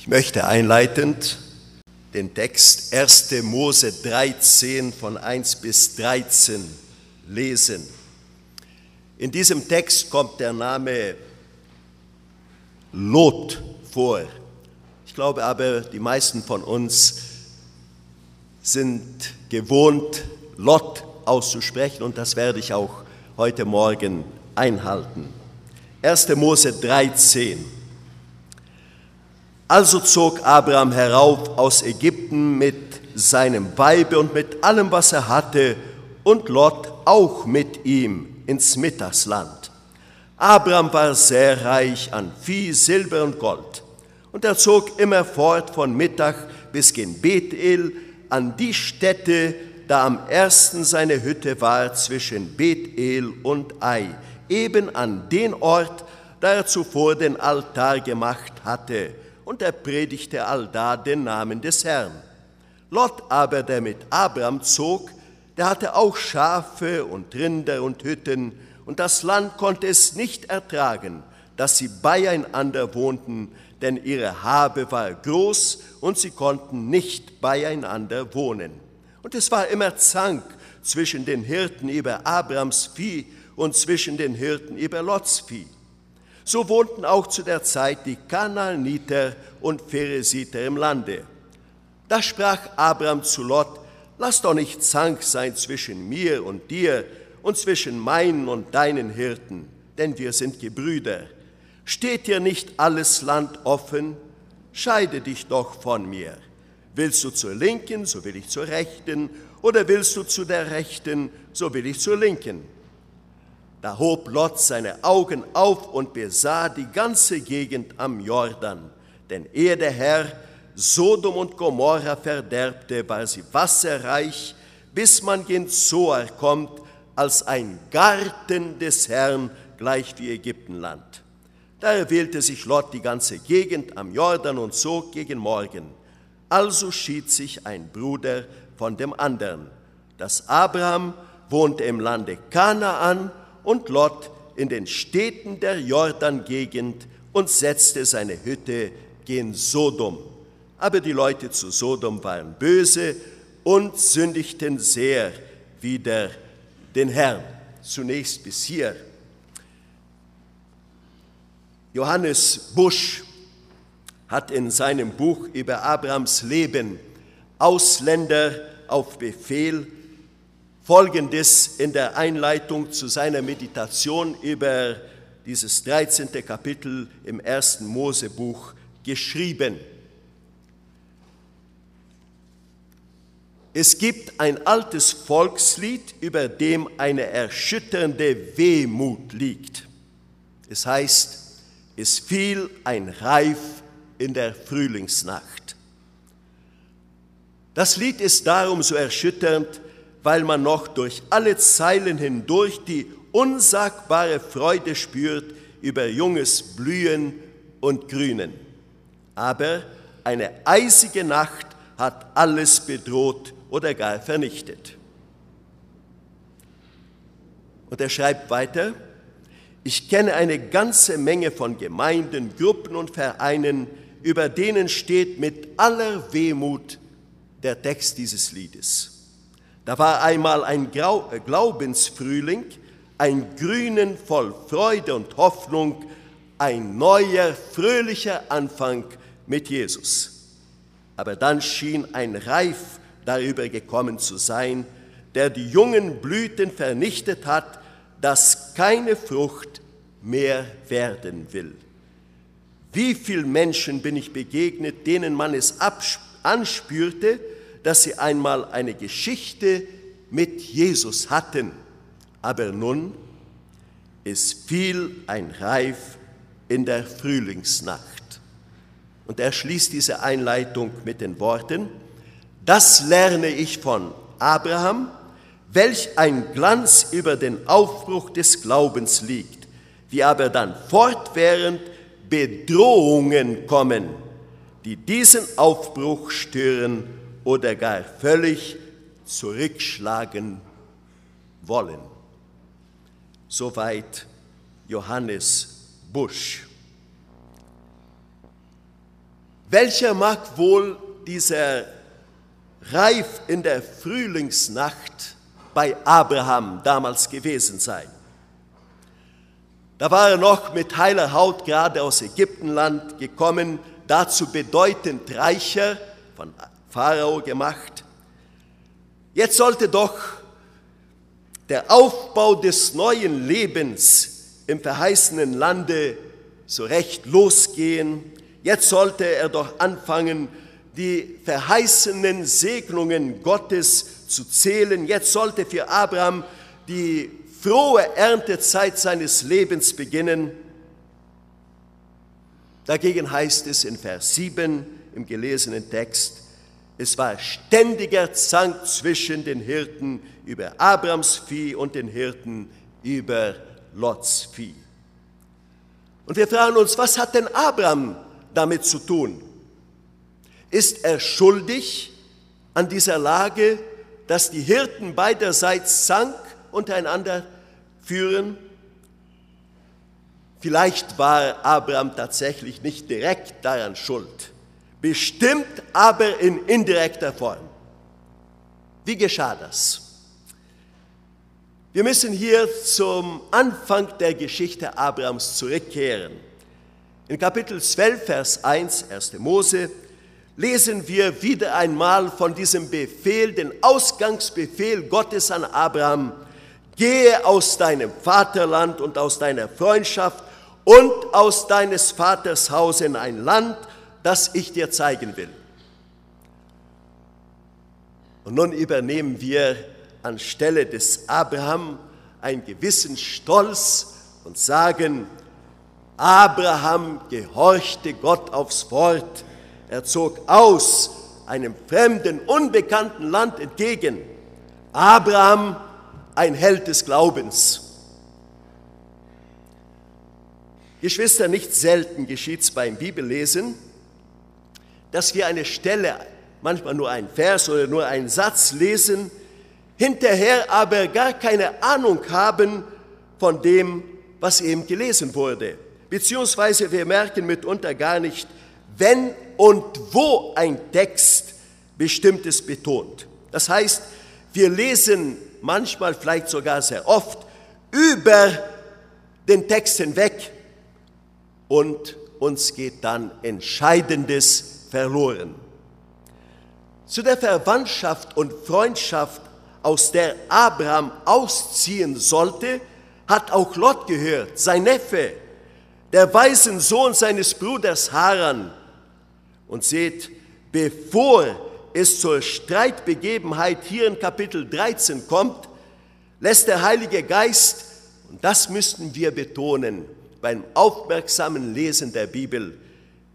Ich möchte einleitend den Text 1. Mose 13 von 1 bis 13 lesen. In diesem Text kommt der Name Lot vor. Ich glaube aber, die meisten von uns sind gewohnt, Lot auszusprechen und das werde ich auch heute Morgen einhalten. 1. Mose 13. Also zog Abraham herauf aus Ägypten mit seinem Weibe und mit allem, was er hatte, und Lot auch mit ihm ins Mittagsland. Abraham war sehr reich an Vieh, Silber und Gold. Und er zog immer fort von Mittag bis gen Bethel an die Stätte, da am ersten seine Hütte war zwischen Bethel und Ai, eben an den Ort, da er zuvor den Altar gemacht hatte, und er predigte allda den Namen des Herrn. Lot aber, der mit Abraham zog, der hatte auch Schafe und Rinder und Hütten, und das Land konnte es nicht ertragen, dass sie beieinander wohnten, denn ihre Habe war groß und sie konnten nicht beieinander wohnen. Und es war immer Zank zwischen den Hirten über Abrams Vieh und zwischen den Hirten über Lots Vieh. So wohnten auch zu der Zeit die Kanaaniter und Pheresiter im Lande. Da sprach Abraham zu Lot, lass doch nicht Zank sein zwischen mir und dir und zwischen meinen und deinen Hirten, denn wir sind Gebrüder. Steht dir nicht alles Land offen? Scheide dich doch von mir. Willst du zur Linken, so will ich zur Rechten, oder willst du zu der Rechten, so will ich zur Linken. Da hob Lot seine Augen auf und besah die ganze Gegend am Jordan. Denn ehe der Herr Sodom und Gomorra verderbte, war sie wasserreich, bis man gen Zoar kommt, als ein Garten des Herrn, gleich wie Ägyptenland. Da erwählte sich Lot die ganze Gegend am Jordan und zog gegen Morgen. Also schied sich ein Bruder von dem anderen. Das Abraham wohnte im Lande Kanaan und Lot in den Städten der Jordan-Gegend und setzte seine Hütte gen Sodom. Aber die Leute zu Sodom waren böse und sündigten sehr wider den Herrn. Zunächst bis hier. Johannes Busch hat in seinem Buch über Abrahams Leben Ausländer auf Befehl Folgendes in der Einleitung zu seiner Meditation über dieses 13. Kapitel im ersten Mosebuch geschrieben. Es gibt ein altes Volkslied, über dem eine erschütternde Wehmut liegt. Es heißt, es fiel ein Reif in der Frühlingsnacht. Das Lied ist darum so erschütternd, weil man noch durch alle Zeilen hindurch die unsagbare Freude spürt über junges Blühen und Grünen. Aber eine eisige Nacht hat alles bedroht oder gar vernichtet. Und er schreibt weiter, ich kenne eine ganze Menge von Gemeinden, Gruppen und Vereinen, über denen steht mit aller Wehmut der Text dieses Liedes. Da war einmal ein äh, Glaubensfrühling, ein Grünen voll Freude und Hoffnung, ein neuer, fröhlicher Anfang mit Jesus. Aber dann schien ein Reif darüber gekommen zu sein, der die jungen Blüten vernichtet hat, dass keine Frucht mehr werden will. Wie viele Menschen bin ich begegnet, denen man es anspürte, dass sie einmal eine Geschichte mit Jesus hatten, aber nun es fiel ein Reif in der Frühlingsnacht. Und er schließt diese Einleitung mit den Worten, das lerne ich von Abraham, welch ein Glanz über den Aufbruch des Glaubens liegt, wie aber dann fortwährend Bedrohungen kommen, die diesen Aufbruch stören oder gar völlig zurückschlagen wollen. Soweit Johannes Busch. Welcher mag wohl dieser Reif in der Frühlingsnacht bei Abraham damals gewesen sein? Da war er noch mit heiler Haut gerade aus Ägyptenland gekommen, dazu bedeutend reicher, von Pharao gemacht. Jetzt sollte doch der Aufbau des neuen Lebens im verheißenen Lande so recht losgehen. Jetzt sollte er doch anfangen, die verheißenen Segnungen Gottes zu zählen. Jetzt sollte für Abraham die frohe Erntezeit seines Lebens beginnen. Dagegen heißt es in Vers 7 im gelesenen Text, es war ständiger Zank zwischen den Hirten über Abrams Vieh und den Hirten über Lots Vieh. Und wir fragen uns, was hat denn Abraham damit zu tun? Ist er schuldig an dieser Lage, dass die Hirten beiderseits Zank untereinander führen? Vielleicht war Abraham tatsächlich nicht direkt daran schuld bestimmt aber in indirekter Form. Wie geschah das? Wir müssen hier zum Anfang der Geschichte Abrahams zurückkehren. In Kapitel 12, Vers 1, 1. Mose, lesen wir wieder einmal von diesem Befehl, den Ausgangsbefehl Gottes an Abraham, gehe aus deinem Vaterland und aus deiner Freundschaft und aus deines Vaters Haus in ein Land, das ich dir zeigen will. Und nun übernehmen wir anstelle des Abraham einen gewissen Stolz und sagen, Abraham gehorchte Gott aufs Wort. Er zog aus einem fremden, unbekannten Land entgegen. Abraham, ein Held des Glaubens. Geschwister, nicht selten geschieht es beim Bibellesen, dass wir eine Stelle, manchmal nur einen Vers oder nur einen Satz lesen, hinterher aber gar keine Ahnung haben von dem, was eben gelesen wurde. Beziehungsweise wir merken mitunter gar nicht, wenn und wo ein Text bestimmtes betont. Das heißt, wir lesen manchmal, vielleicht sogar sehr oft, über den Text hinweg und uns geht dann Entscheidendes verloren. Zu der Verwandtschaft und Freundschaft, aus der Abraham ausziehen sollte, hat auch Lot gehört, sein Neffe, der weisen Sohn seines Bruders Haran. Und seht, bevor es zur Streitbegebenheit hier in Kapitel 13 kommt, lässt der Heilige Geist, und das müssten wir betonen beim aufmerksamen Lesen der Bibel,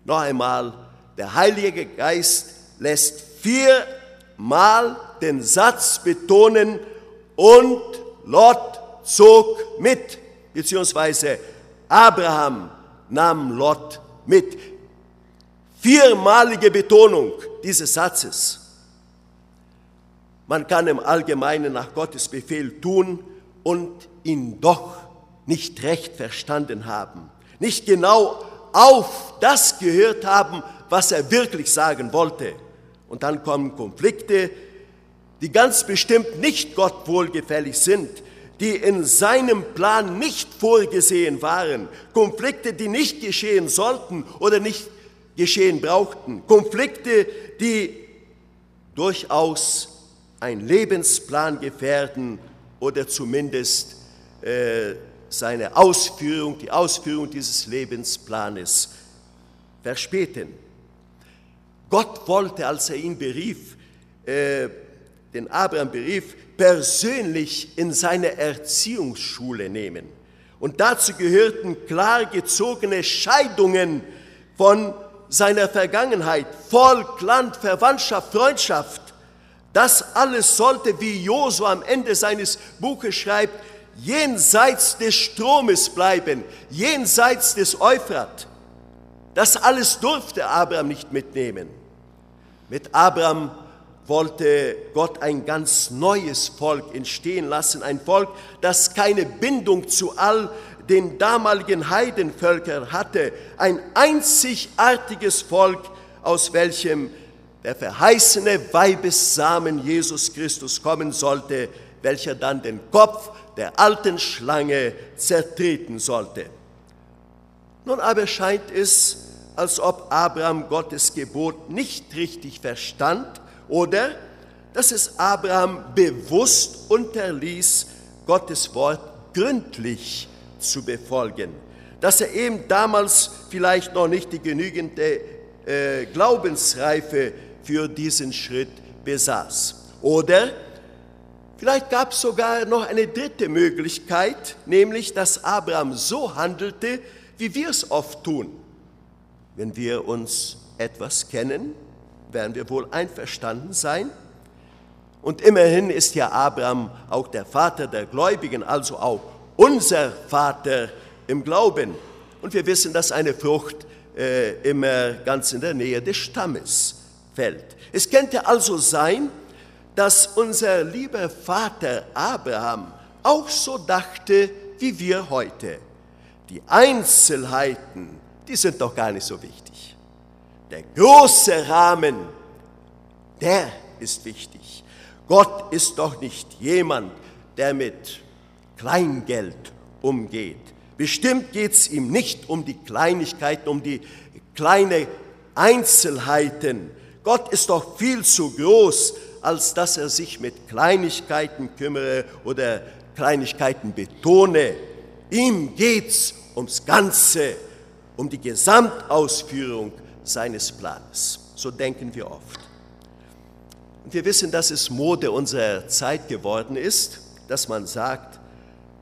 noch einmal der Heilige Geist lässt viermal den Satz betonen, und Lot zog mit, beziehungsweise Abraham nahm Lot mit. Viermalige Betonung dieses Satzes. Man kann im Allgemeinen nach Gottes Befehl tun und ihn doch nicht recht verstanden haben, nicht genau auf das gehört haben, was er wirklich sagen wollte. Und dann kommen Konflikte, die ganz bestimmt nicht Gott wohlgefällig sind, die in seinem Plan nicht vorgesehen waren, Konflikte, die nicht geschehen sollten oder nicht geschehen brauchten, Konflikte, die durchaus einen Lebensplan gefährden oder zumindest äh, seine Ausführung, die Ausführung dieses Lebensplanes verspäten. Gott wollte, als er ihn berief, äh, den Abraham berief, persönlich in seine Erziehungsschule nehmen. Und dazu gehörten klar gezogene Scheidungen von seiner Vergangenheit, Volk, Land, Verwandtschaft, Freundschaft. Das alles sollte, wie Josua am Ende seines Buches schreibt, jenseits des Stromes bleiben, jenseits des Euphrat. Das alles durfte Abraham nicht mitnehmen. Mit Abraham wollte Gott ein ganz neues Volk entstehen lassen, ein Volk, das keine Bindung zu all den damaligen Heidenvölkern hatte, ein einzigartiges Volk aus welchem der verheißene Weibessamen Jesus Christus kommen sollte, welcher dann den Kopf der alten Schlange zertreten sollte. Nun aber scheint es, als ob Abraham Gottes Gebot nicht richtig verstand oder dass es Abraham bewusst unterließ, Gottes Wort gründlich zu befolgen, dass er eben damals vielleicht noch nicht die genügende äh, Glaubensreife für diesen Schritt besaß. Oder vielleicht gab es sogar noch eine dritte Möglichkeit, nämlich dass Abraham so handelte, wie wir es oft tun. Wenn wir uns etwas kennen, werden wir wohl einverstanden sein. Und immerhin ist ja Abraham auch der Vater der Gläubigen, also auch unser Vater im Glauben. Und wir wissen, dass eine Frucht äh, immer ganz in der Nähe des Stammes fällt. Es könnte also sein, dass unser lieber Vater Abraham auch so dachte wie wir heute. Die Einzelheiten, die sind doch gar nicht so wichtig. Der große Rahmen, der ist wichtig. Gott ist doch nicht jemand, der mit Kleingeld umgeht. Bestimmt geht es ihm nicht um die Kleinigkeiten, um die kleinen Einzelheiten. Gott ist doch viel zu groß, als dass er sich mit Kleinigkeiten kümmere oder Kleinigkeiten betone. Ihm geht es ums Ganze, um die Gesamtausführung seines Planes. So denken wir oft. Und wir wissen, dass es Mode unserer Zeit geworden ist, dass man sagt,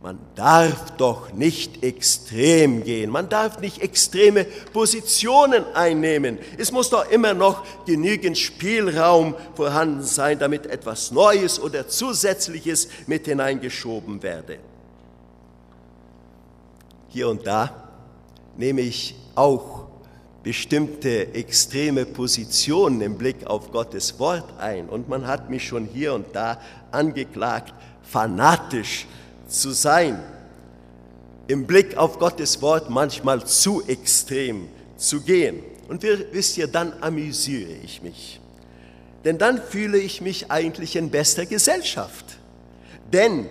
man darf doch nicht extrem gehen, man darf nicht extreme Positionen einnehmen. Es muss doch immer noch genügend Spielraum vorhanden sein, damit etwas Neues oder Zusätzliches mit hineingeschoben werde. Hier und da nehme ich auch bestimmte extreme Positionen im Blick auf Gottes Wort ein. Und man hat mich schon hier und da angeklagt, fanatisch zu sein, im Blick auf Gottes Wort manchmal zu extrem zu gehen. Und wisst ihr, dann amüsiere ich mich. Denn dann fühle ich mich eigentlich in bester Gesellschaft. Denn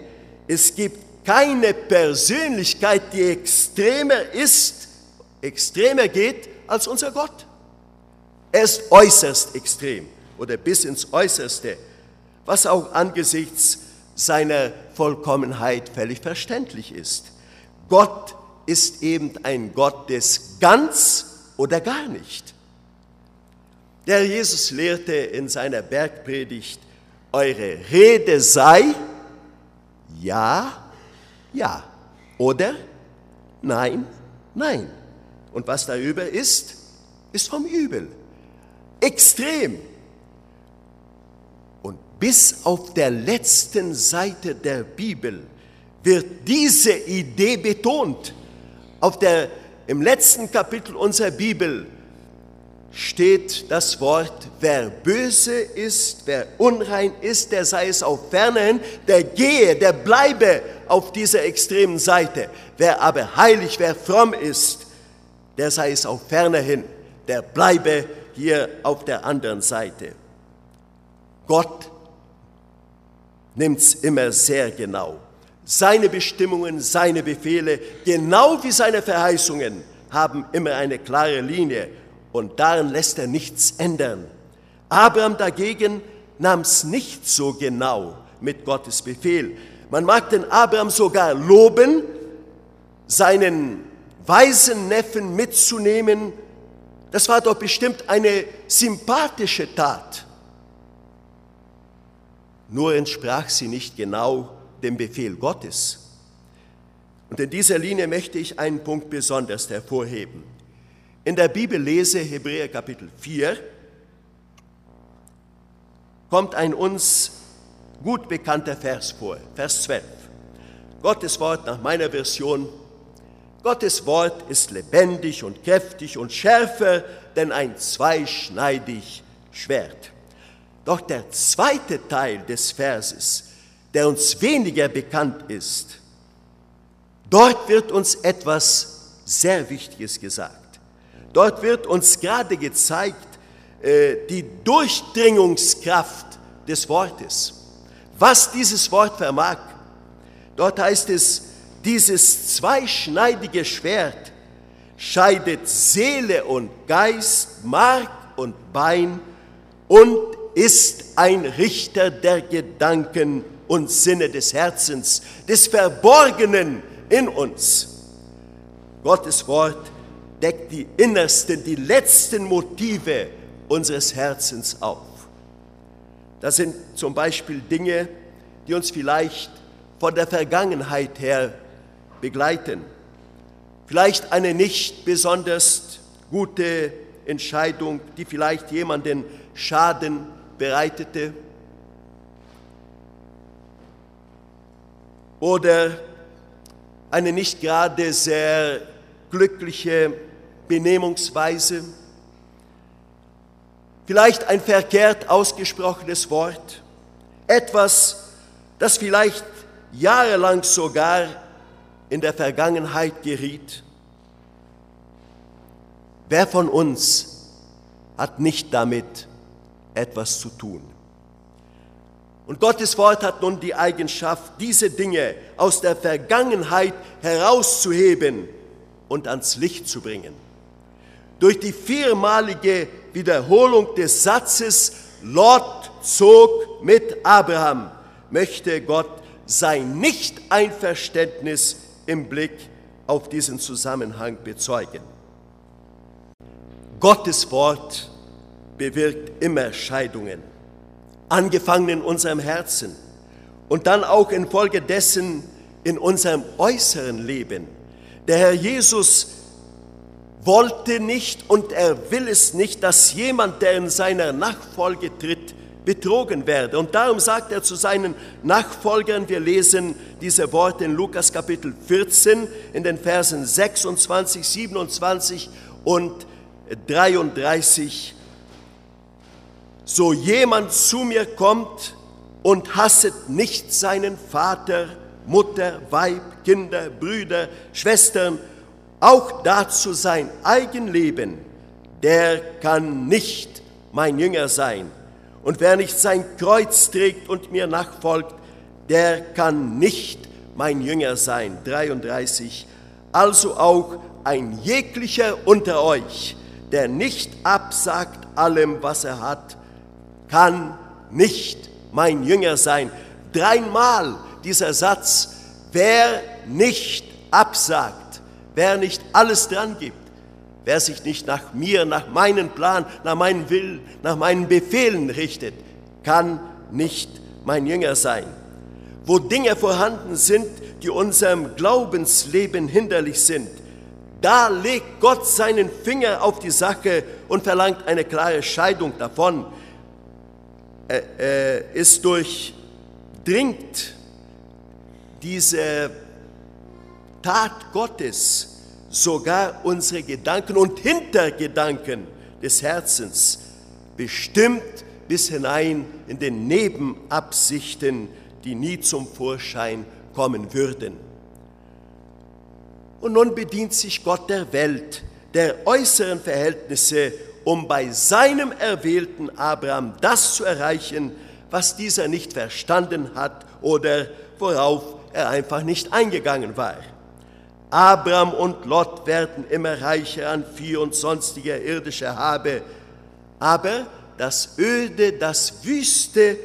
es gibt keine Persönlichkeit, die extremer ist, extremer geht als unser Gott. Er ist äußerst extrem oder bis ins Äußerste, was auch angesichts seiner Vollkommenheit völlig verständlich ist. Gott ist eben ein Gott des ganz oder gar nicht. Der Jesus lehrte in seiner Bergpredigt, eure Rede sei ja, ja oder nein, nein. Und was darüber ist, ist vom Übel. Extrem. Und bis auf der letzten Seite der Bibel wird diese Idee betont. Auf der, Im letzten Kapitel unserer Bibel steht das Wort, wer böse ist, wer unrein ist, der sei es auf fernerhin, der gehe, der bleibe auf dieser extremen Seite. Wer aber heilig, wer fromm ist, der sei es auch fernerhin, der bleibe hier auf der anderen Seite. Gott nimmt es immer sehr genau. Seine Bestimmungen, seine Befehle, genau wie seine Verheißungen, haben immer eine klare Linie und daran lässt er nichts ändern. Abraham dagegen nahm es nicht so genau mit Gottes Befehl. Man mag den Abraham sogar loben, seinen weisen Neffen mitzunehmen, das war doch bestimmt eine sympathische Tat. Nur entsprach sie nicht genau dem Befehl Gottes. Und in dieser Linie möchte ich einen Punkt besonders hervorheben. In der Bibel lese Hebräer Kapitel 4, kommt ein uns gut bekannter Vers vor, Vers 12. Gottes Wort nach meiner Version Gottes Wort ist lebendig und kräftig und schärfer denn ein zweischneidig Schwert. Doch der zweite Teil des Verses, der uns weniger bekannt ist, dort wird uns etwas sehr Wichtiges gesagt. Dort wird uns gerade gezeigt, äh, die Durchdringungskraft des Wortes. Was dieses Wort vermag. Dort heißt es, dieses zweischneidige Schwert scheidet Seele und Geist, Mark und Bein und ist ein Richter der Gedanken und Sinne des Herzens, des Verborgenen in uns. Gottes Wort deckt die innersten, die letzten Motive unseres Herzens auf. Das sind zum Beispiel Dinge, die uns vielleicht von der Vergangenheit her begleiten. Vielleicht eine nicht besonders gute Entscheidung, die vielleicht jemanden Schaden bereitete. Oder eine nicht gerade sehr glückliche Benehmungsweise. Vielleicht ein verkehrt ausgesprochenes Wort. Etwas, das vielleicht jahrelang sogar in der Vergangenheit geriet. Wer von uns hat nicht damit etwas zu tun? Und Gottes Wort hat nun die Eigenschaft, diese Dinge aus der Vergangenheit herauszuheben und ans Licht zu bringen. Durch die viermalige Wiederholung des Satzes, Lot zog mit Abraham, möchte Gott sein Nicht-Einverständnis im Blick auf diesen Zusammenhang bezeugen. Gottes Wort bewirkt immer Scheidungen, angefangen in unserem Herzen und dann auch infolgedessen in unserem äußeren Leben. Der Herr Jesus wollte nicht und er will es nicht, dass jemand, der in seiner Nachfolge tritt, betrogen werde. Und darum sagt er zu seinen Nachfolgern, wir lesen diese Worte in Lukas Kapitel 14 in den Versen 26, 27 und 33, so jemand zu mir kommt und hasset nicht seinen Vater, Mutter, Weib, Kinder, Brüder, Schwestern, auch dazu sein Eigenleben, der kann nicht mein Jünger sein. Und wer nicht sein Kreuz trägt und mir nachfolgt, der kann nicht mein Jünger sein. 33. Also auch ein jeglicher unter euch, der nicht absagt allem, was er hat, kann nicht mein Jünger sein. Dreimal dieser Satz, wer nicht absagt, wer nicht alles dran gibt, Wer sich nicht nach mir, nach meinem Plan, nach meinem Willen, nach meinen Befehlen richtet, kann nicht mein Jünger sein. Wo Dinge vorhanden sind, die unserem Glaubensleben hinderlich sind, da legt Gott seinen Finger auf die Sache und verlangt eine klare Scheidung davon. Er ist durchdringt diese Tat Gottes sogar unsere Gedanken und Hintergedanken des Herzens, bestimmt bis hinein in den Nebenabsichten, die nie zum Vorschein kommen würden. Und nun bedient sich Gott der Welt, der äußeren Verhältnisse, um bei seinem erwählten Abraham das zu erreichen, was dieser nicht verstanden hat oder worauf er einfach nicht eingegangen war. Abraham und Lot werden immer reicher an Vieh und sonstiger irdischer Habe. Aber das öde, das wüste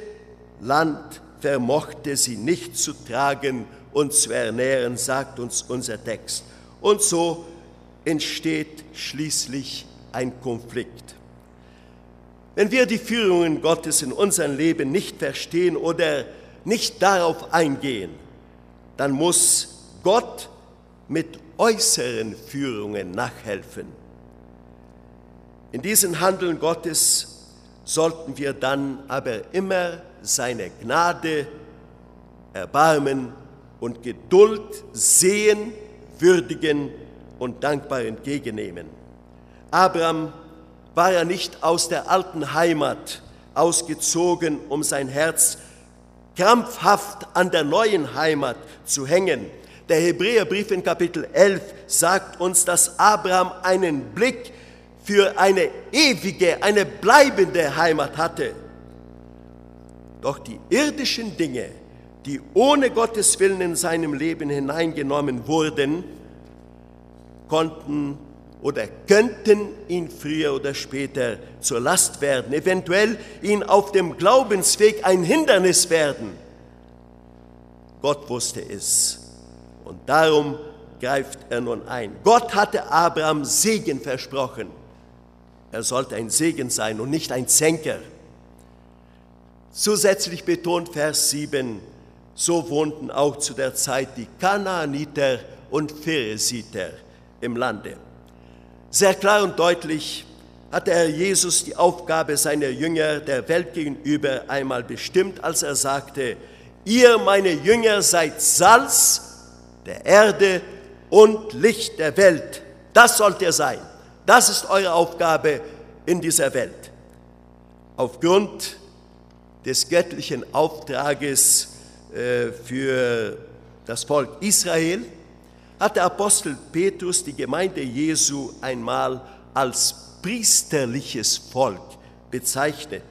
Land vermochte sie nicht zu tragen und zu ernähren, sagt uns unser Text. Und so entsteht schließlich ein Konflikt. Wenn wir die Führungen Gottes in unserem Leben nicht verstehen oder nicht darauf eingehen, dann muss Gott mit äußeren Führungen nachhelfen. In diesem Handeln Gottes sollten wir dann aber immer seine Gnade, Erbarmen und Geduld sehen, würdigen und dankbar entgegennehmen. Abraham war ja nicht aus der alten Heimat ausgezogen, um sein Herz krampfhaft an der neuen Heimat zu hängen, der Hebräerbrief in Kapitel 11 sagt uns, dass Abraham einen Blick für eine ewige, eine bleibende Heimat hatte. Doch die irdischen Dinge, die ohne Gottes Willen in seinem Leben hineingenommen wurden, konnten oder könnten ihn früher oder später zur Last werden, eventuell ihn auf dem Glaubensweg ein Hindernis werden. Gott wusste es und darum greift er nun ein. Gott hatte Abraham Segen versprochen. Er sollte ein Segen sein und nicht ein Zänker. Zusätzlich betont Vers 7, so wohnten auch zu der Zeit die Kanaaniter und Pheresiter im Lande. Sehr klar und deutlich hat der Herr Jesus die Aufgabe seiner Jünger der Welt gegenüber einmal bestimmt, als er sagte, ihr meine Jünger seid Salz der Erde und Licht der Welt. Das sollt ihr sein. Das ist eure Aufgabe in dieser Welt. Aufgrund des göttlichen Auftrages äh, für das Volk Israel hat der Apostel Petrus die Gemeinde Jesu einmal als priesterliches Volk bezeichnet.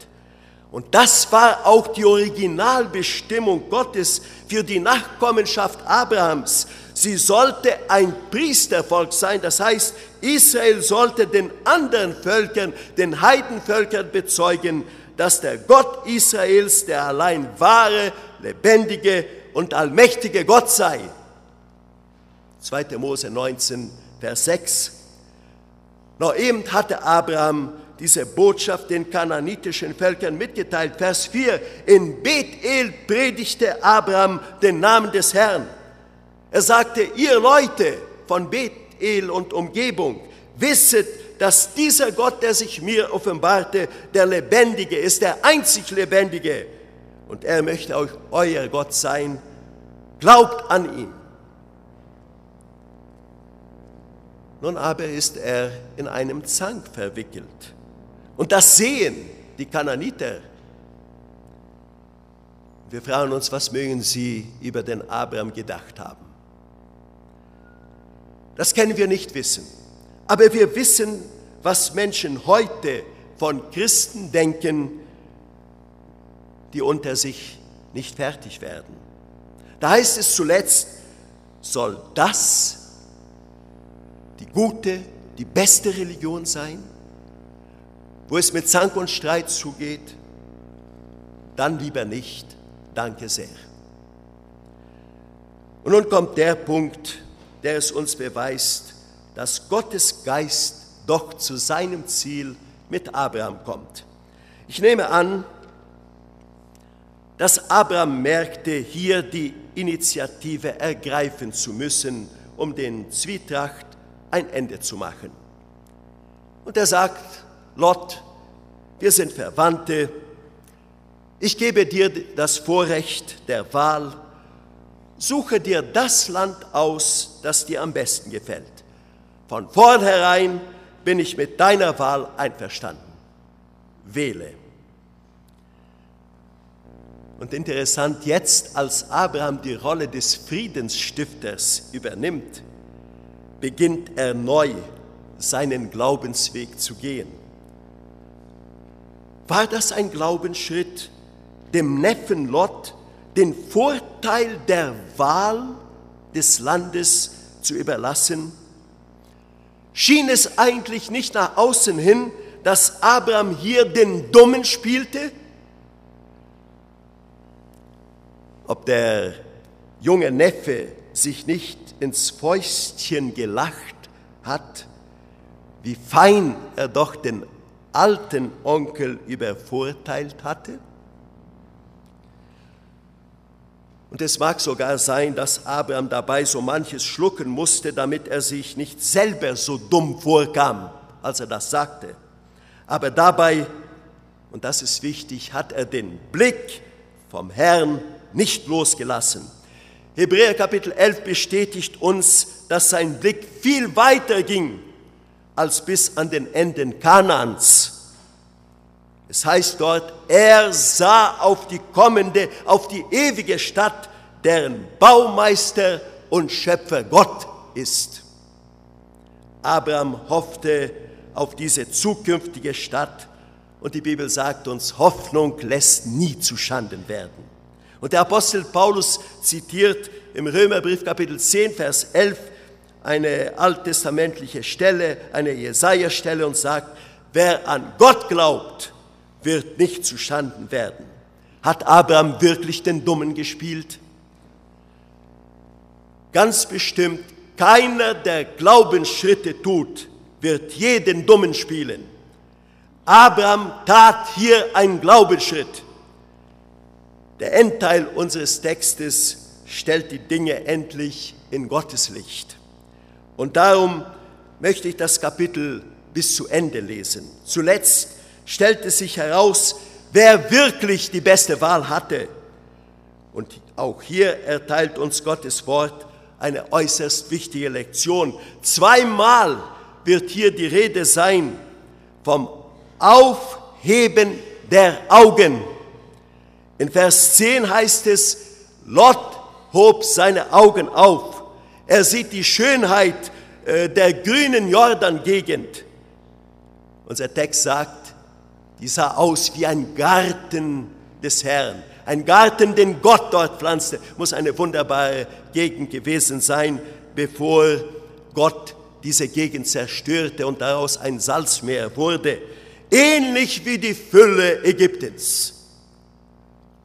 Und das war auch die Originalbestimmung Gottes für die Nachkommenschaft Abrahams. Sie sollte ein Priestervolk sein, das heißt, Israel sollte den anderen Völkern, den Heidenvölkern bezeugen, dass der Gott Israels der allein wahre, lebendige und allmächtige Gott sei. 2. Mose 19, Vers 6. Noch eben hatte Abraham diese Botschaft den kananitischen Völkern mitgeteilt. Vers 4. In Bethel predigte Abraham den Namen des Herrn. Er sagte, ihr Leute von Bethel und Umgebung, wisset, dass dieser Gott, der sich mir offenbarte, der Lebendige ist, der einzig Lebendige. Und er möchte auch euer Gott sein. Glaubt an ihn. Nun aber ist er in einem Zank verwickelt. Und das sehen die Kananiter. Wir fragen uns, was mögen sie über den Abraham gedacht haben. Das können wir nicht wissen. Aber wir wissen, was Menschen heute von Christen denken, die unter sich nicht fertig werden. Da heißt es zuletzt, soll das die gute, die beste Religion sein, wo es mit Zank und Streit zugeht, dann lieber nicht. Danke sehr. Und nun kommt der Punkt, der es uns beweist, dass Gottes Geist doch zu seinem Ziel mit Abraham kommt. Ich nehme an, dass Abraham merkte, hier die Initiative ergreifen zu müssen, um den Zwietracht ein Ende zu machen. Und er sagt, Lot, wir sind Verwandte, ich gebe dir das Vorrecht der Wahl, suche dir das Land aus, das dir am besten gefällt. Von vornherein bin ich mit deiner Wahl einverstanden. Wähle. Und interessant, jetzt als Abraham die Rolle des Friedensstifters übernimmt, beginnt er neu seinen Glaubensweg zu gehen. War das ein Glaubensschritt, dem Neffen Lot den Vorteil der Wahl des Landes zu überlassen? Schien es eigentlich nicht nach außen hin, dass Abraham hier den Dummen spielte? Ob der junge Neffe sich nicht ins Fäustchen gelacht hat, wie fein er doch den alten Onkel übervorteilt hatte? Und es mag sogar sein, dass Abraham dabei so manches schlucken musste, damit er sich nicht selber so dumm vorkam, als er das sagte. Aber dabei, und das ist wichtig, hat er den Blick vom Herrn nicht losgelassen. Hebräer Kapitel 11 bestätigt uns, dass sein Blick viel weiter ging als bis an den Enden Kanans. Es heißt dort, er sah auf die kommende, auf die ewige Stadt, deren Baumeister und Schöpfer Gott ist. Abraham hoffte auf diese zukünftige Stadt. Und die Bibel sagt uns, Hoffnung lässt nie zu Schanden werden. Und der Apostel Paulus zitiert im Römerbrief Kapitel 10, Vers 11 eine alttestamentliche Stelle, eine Jesaja-Stelle und sagt, wer an Gott glaubt, wird nicht zu Schanden werden. Hat Abraham wirklich den Dummen gespielt? Ganz bestimmt, keiner, der Glaubensschritte tut, wird jeden Dummen spielen. Abraham tat hier einen Glaubensschritt. Der Endteil unseres Textes stellt die Dinge endlich in Gottes Licht. Und darum möchte ich das Kapitel bis zu Ende lesen. Zuletzt stellte sich heraus, wer wirklich die beste Wahl hatte. Und auch hier erteilt uns Gottes Wort eine äußerst wichtige Lektion. Zweimal wird hier die Rede sein vom Aufheben der Augen. In Vers 10 heißt es, Lot hob seine Augen auf. Er sieht die Schönheit äh, der grünen Jordan-Gegend. Unser Text sagt, die sah aus wie ein Garten des Herrn. Ein Garten, den Gott dort pflanzte, muss eine wunderbare Gegend gewesen sein, bevor Gott diese Gegend zerstörte und daraus ein Salzmeer wurde, ähnlich wie die Fülle Ägyptens.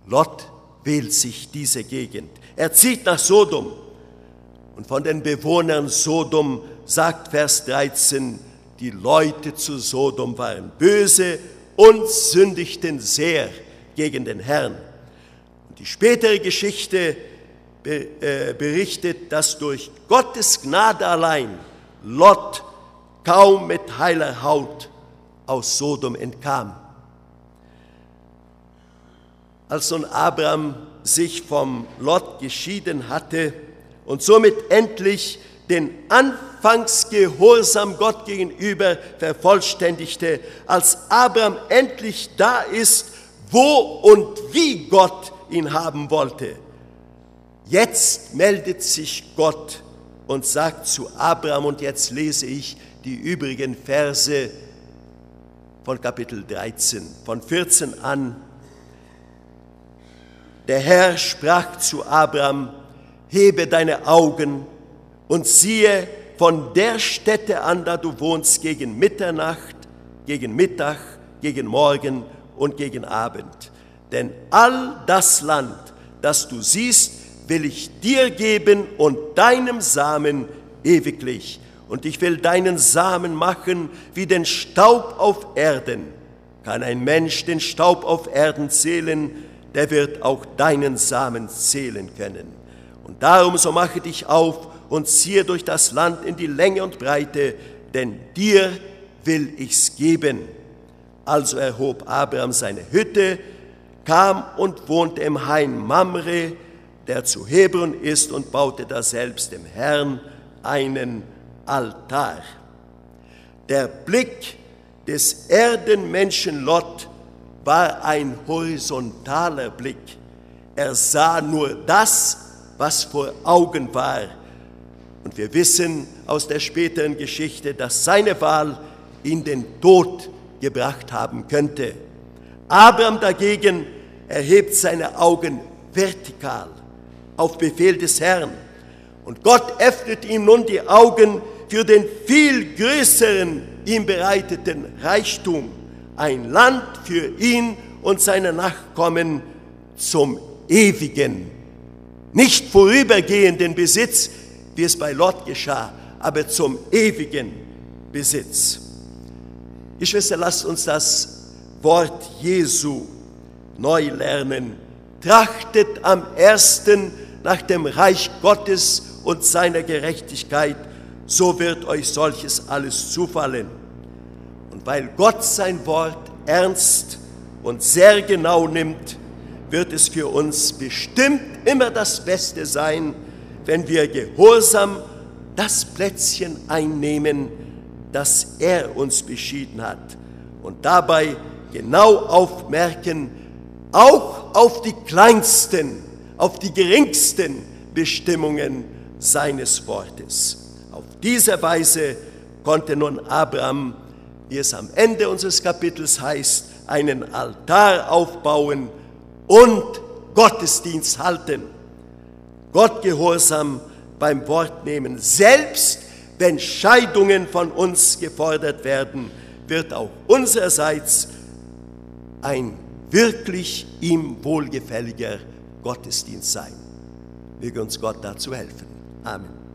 Lot wählt sich diese Gegend. Er zieht nach Sodom. Und von den Bewohnern Sodom sagt Vers 13, die Leute zu Sodom waren böse und sündigten sehr gegen den Herrn. Und die spätere Geschichte äh, berichtet, dass durch Gottes Gnade allein Lot kaum mit heiler Haut aus Sodom entkam. Als nun Abraham sich vom Lot geschieden hatte und somit endlich den Anfangsgehorsam Gott gegenüber vervollständigte, als Abraham endlich da ist, wo und wie Gott ihn haben wollte. Jetzt meldet sich Gott und sagt zu Abraham, und jetzt lese ich die übrigen Verse von Kapitel 13, von 14 an. Der Herr sprach zu Abraham, hebe deine Augen und siehe von der Stätte an, da du wohnst, gegen Mitternacht, gegen Mittag, gegen Morgen und gegen Abend. Denn all das Land, das du siehst, will ich dir geben und deinem Samen ewiglich. Und ich will deinen Samen machen wie den Staub auf Erden. Kann ein Mensch den Staub auf Erden zählen, der wird auch deinen Samen zählen können. Und darum so mache dich auf und ziehe durch das Land in die Länge und Breite, denn dir will ich's geben. Also erhob Abraham seine Hütte, kam und wohnte im Hain Mamre, der zu Hebron ist, und baute da selbst dem Herrn einen Altar. Der Blick des Erdenmenschen Lot war ein horizontaler Blick. Er sah nur das, was vor Augen war. Und wir wissen aus der späteren Geschichte, dass seine Wahl ihn den Tod gebracht haben könnte. Abraham dagegen erhebt seine Augen vertikal auf Befehl des Herrn. Und Gott öffnet ihm nun die Augen für den viel größeren ihm bereiteten Reichtum, ein Land für ihn und seine Nachkommen zum ewigen, nicht vorübergehenden Besitz, wie es bei Lot geschah, aber zum ewigen Besitz. Geschwister, lasst uns das Wort Jesu neu lernen. Trachtet am ersten nach dem Reich Gottes und seiner Gerechtigkeit, so wird euch solches alles zufallen. Und weil Gott sein Wort ernst und sehr genau nimmt, wird es für uns bestimmt immer das Beste sein, wenn wir gehorsam das Plätzchen einnehmen, das er uns beschieden hat und dabei genau aufmerken, auch auf die kleinsten auf die geringsten Bestimmungen seines Wortes. Auf diese Weise konnte nun Abraham wie es am Ende unseres Kapitels heißt, einen Altar aufbauen und Gottesdienst halten. Gott gehorsam beim Wort nehmen. Selbst wenn Scheidungen von uns gefordert werden, wird auch unsererseits ein wirklich ihm wohlgefälliger Gottesdienst sein. Möge uns Gott dazu helfen. Amen.